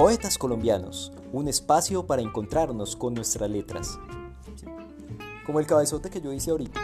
Poetas colombianos, un espacio para encontrarnos con nuestras letras. Como el cabezote que yo hice ahorita.